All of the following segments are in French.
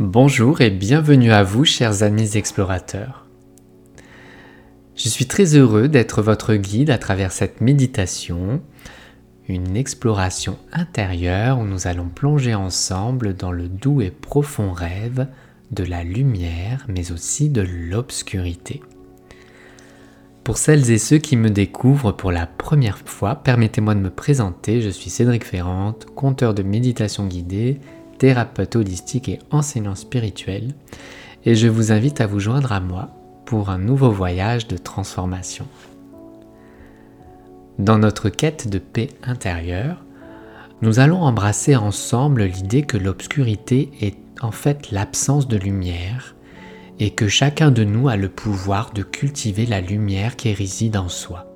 Bonjour et bienvenue à vous, chers amis explorateurs. Je suis très heureux d'être votre guide à travers cette méditation, une exploration intérieure où nous allons plonger ensemble dans le doux et profond rêve de la lumière, mais aussi de l'obscurité. Pour celles et ceux qui me découvrent pour la première fois, permettez-moi de me présenter. Je suis Cédric Ferrante, conteur de méditation guidée thérapeute holistique et enseignant spirituel, et je vous invite à vous joindre à moi pour un nouveau voyage de transformation. Dans notre quête de paix intérieure, nous allons embrasser ensemble l'idée que l'obscurité est en fait l'absence de lumière et que chacun de nous a le pouvoir de cultiver la lumière qui réside en soi.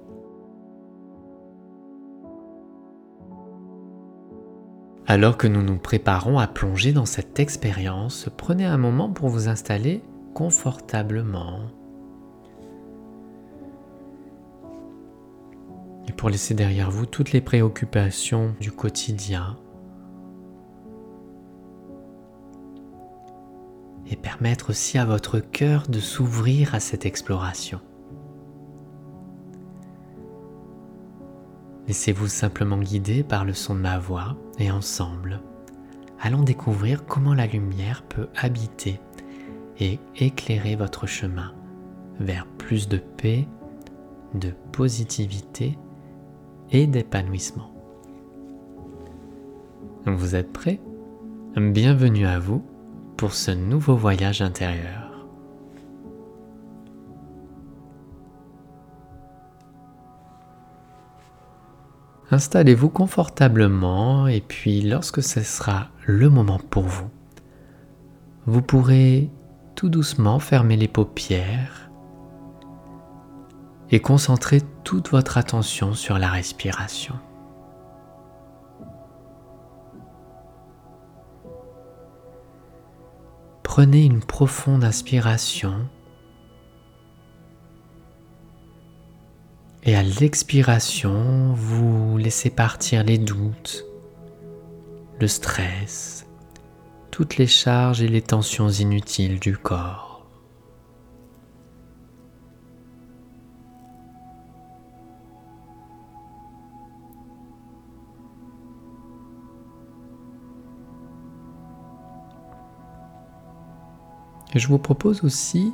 Alors que nous nous préparons à plonger dans cette expérience, prenez un moment pour vous installer confortablement. Et pour laisser derrière vous toutes les préoccupations du quotidien. Et permettre aussi à votre cœur de s'ouvrir à cette exploration. Laissez-vous simplement guider par le son de ma voix et ensemble, allons découvrir comment la lumière peut habiter et éclairer votre chemin vers plus de paix, de positivité et d'épanouissement. Vous êtes prêts? Bienvenue à vous pour ce nouveau voyage intérieur. Installez-vous confortablement et puis lorsque ce sera le moment pour vous, vous pourrez tout doucement fermer les paupières et concentrer toute votre attention sur la respiration. Prenez une profonde inspiration Et à l'expiration, vous laissez partir les doutes, le stress, toutes les charges et les tensions inutiles du corps. Je vous propose aussi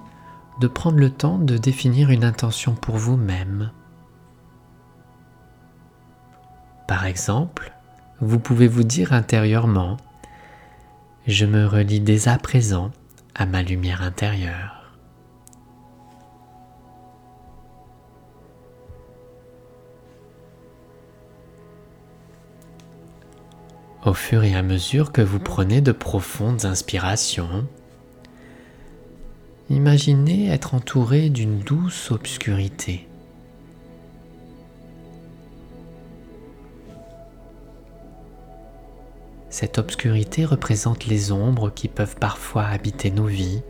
de prendre le temps de définir une intention pour vous-même Par exemple, vous pouvez vous dire intérieurement, je me relie dès à présent à ma lumière intérieure. Au fur et à mesure que vous prenez de profondes inspirations, imaginez être entouré d'une douce obscurité. Cette obscurité représente les ombres qui peuvent parfois habiter nos vies.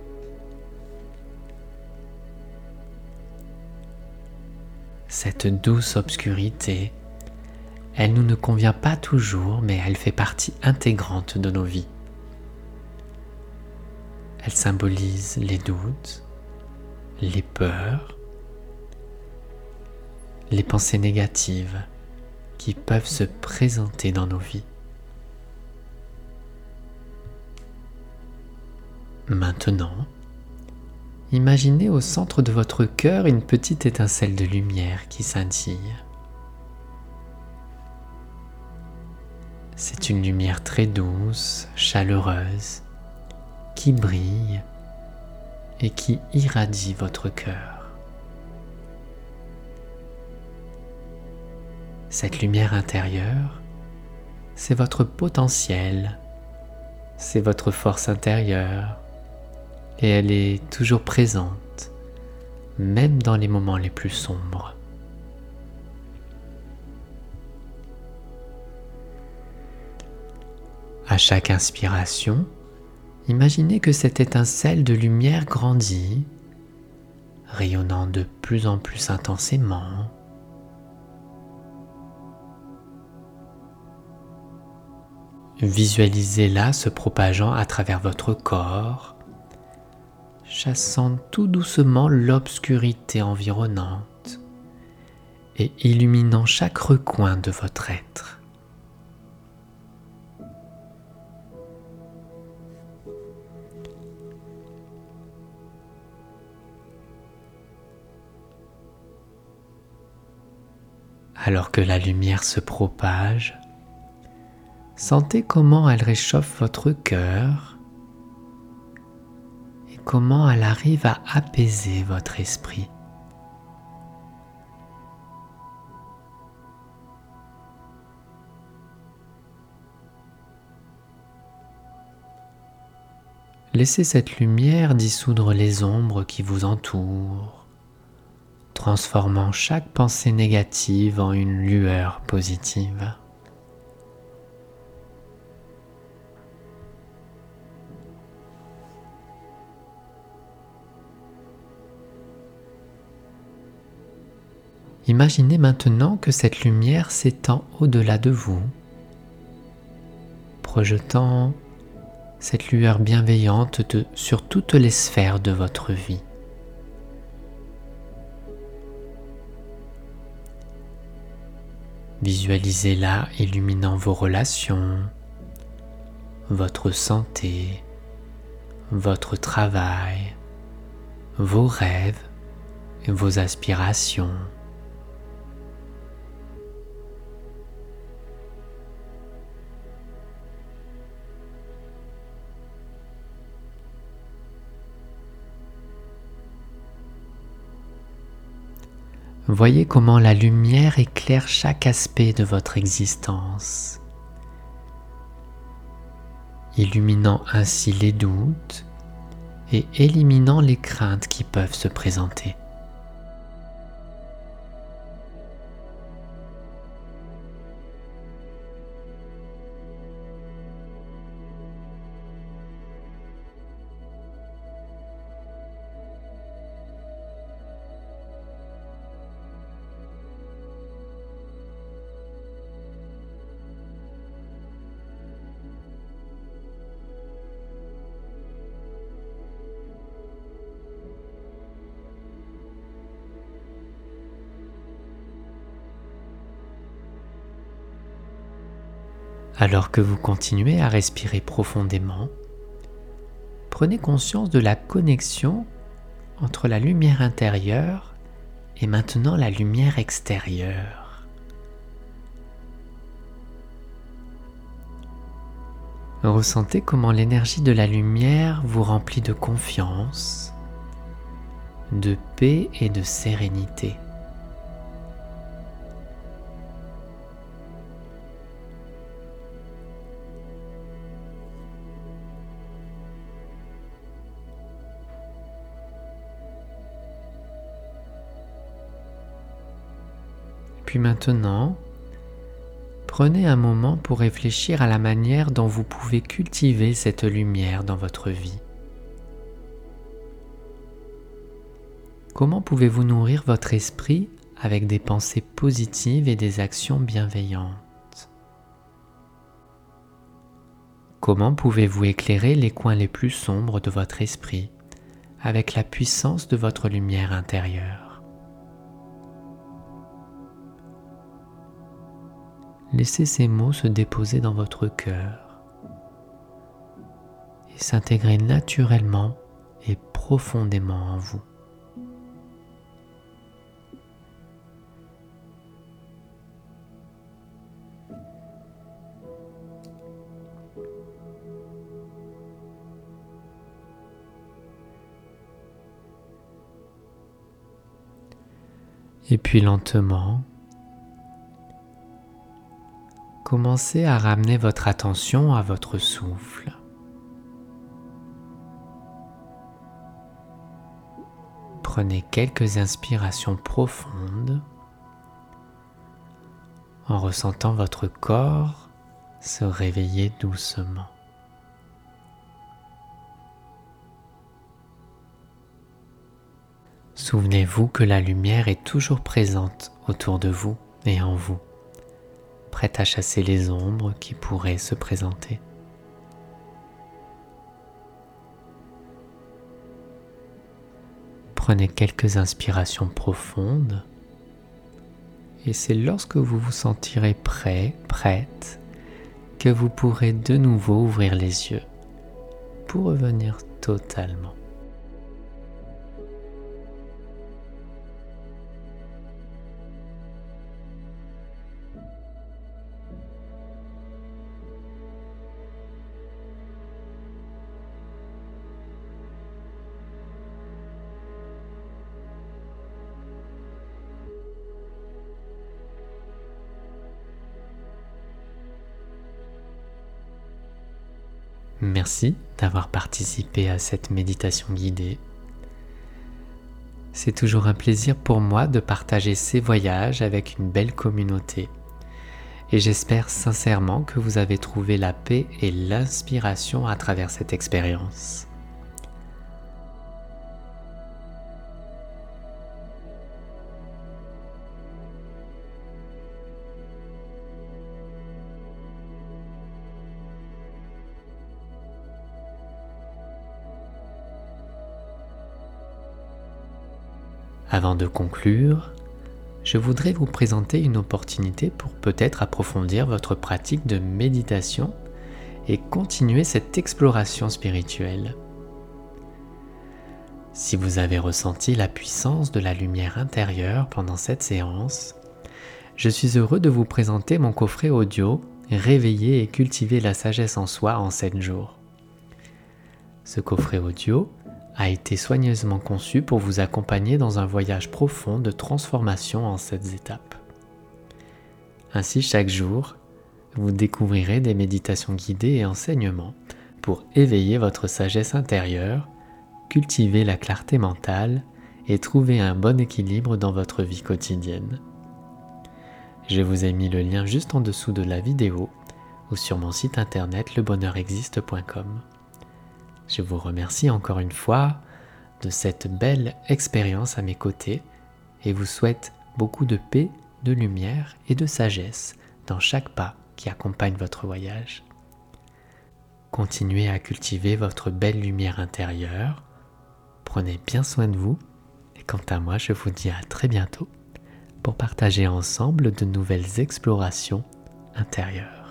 Cette douce obscurité, elle nous ne convient pas toujours, mais elle fait partie intégrante de nos vies. Elle symbolise les doutes, les peurs, les pensées négatives qui peuvent se présenter dans nos vies. Maintenant, imaginez au centre de votre cœur une petite étincelle de lumière qui scintille. C'est une lumière très douce, chaleureuse, qui brille et qui irradie votre cœur. Cette lumière intérieure, c'est votre potentiel, c'est votre force intérieure, et elle est toujours présente, même dans les moments les plus sombres. À chaque inspiration, imaginez que cette étincelle de lumière grandit, rayonnant de plus en plus intensément. Visualisez-la se propageant à travers votre corps, chassant tout doucement l'obscurité environnante et illuminant chaque recoin de votre être. Alors que la lumière se propage, sentez comment elle réchauffe votre cœur comment elle arrive à apaiser votre esprit. Laissez cette lumière dissoudre les ombres qui vous entourent transformant chaque pensée négative en une lueur positive. Imaginez maintenant que cette lumière s'étend au-delà de vous, projetant cette lueur bienveillante sur toutes les sphères de votre vie. Visualisez-la illuminant vos relations, votre santé, votre travail, vos rêves et vos aspirations. Voyez comment la lumière éclaire chaque aspect de votre existence, illuminant ainsi les doutes et éliminant les craintes qui peuvent se présenter. Alors que vous continuez à respirer profondément, prenez conscience de la connexion entre la lumière intérieure et maintenant la lumière extérieure. Ressentez comment l'énergie de la lumière vous remplit de confiance, de paix et de sérénité. Maintenant, prenez un moment pour réfléchir à la manière dont vous pouvez cultiver cette lumière dans votre vie. Comment pouvez-vous nourrir votre esprit avec des pensées positives et des actions bienveillantes? Comment pouvez-vous éclairer les coins les plus sombres de votre esprit avec la puissance de votre lumière intérieure? Laissez ces mots se déposer dans votre cœur et s'intégrer naturellement et profondément en vous. Et puis lentement, commencez à ramener votre attention à votre souffle. Prenez quelques inspirations profondes en ressentant votre corps se réveiller doucement. Souvenez-vous que la lumière est toujours présente autour de vous et en vous prête à chasser les ombres qui pourraient se présenter. Prenez quelques inspirations profondes et c'est lorsque vous vous sentirez prêt, prête, que vous pourrez de nouveau ouvrir les yeux pour revenir totalement. Merci d'avoir participé à cette méditation guidée. C'est toujours un plaisir pour moi de partager ces voyages avec une belle communauté. Et j'espère sincèrement que vous avez trouvé la paix et l'inspiration à travers cette expérience. Avant de conclure, je voudrais vous présenter une opportunité pour peut-être approfondir votre pratique de méditation et continuer cette exploration spirituelle. Si vous avez ressenti la puissance de la lumière intérieure pendant cette séance, je suis heureux de vous présenter mon coffret audio Réveiller et cultiver la sagesse en soi en 7 jours. Ce coffret audio a été soigneusement conçu pour vous accompagner dans un voyage profond de transformation en cette étapes. Ainsi, chaque jour, vous découvrirez des méditations guidées et enseignements pour éveiller votre sagesse intérieure, cultiver la clarté mentale et trouver un bon équilibre dans votre vie quotidienne. Je vous ai mis le lien juste en dessous de la vidéo ou sur mon site internet lebonheurexiste.com. Je vous remercie encore une fois de cette belle expérience à mes côtés et vous souhaite beaucoup de paix, de lumière et de sagesse dans chaque pas qui accompagne votre voyage. Continuez à cultiver votre belle lumière intérieure. Prenez bien soin de vous et quant à moi, je vous dis à très bientôt pour partager ensemble de nouvelles explorations intérieures.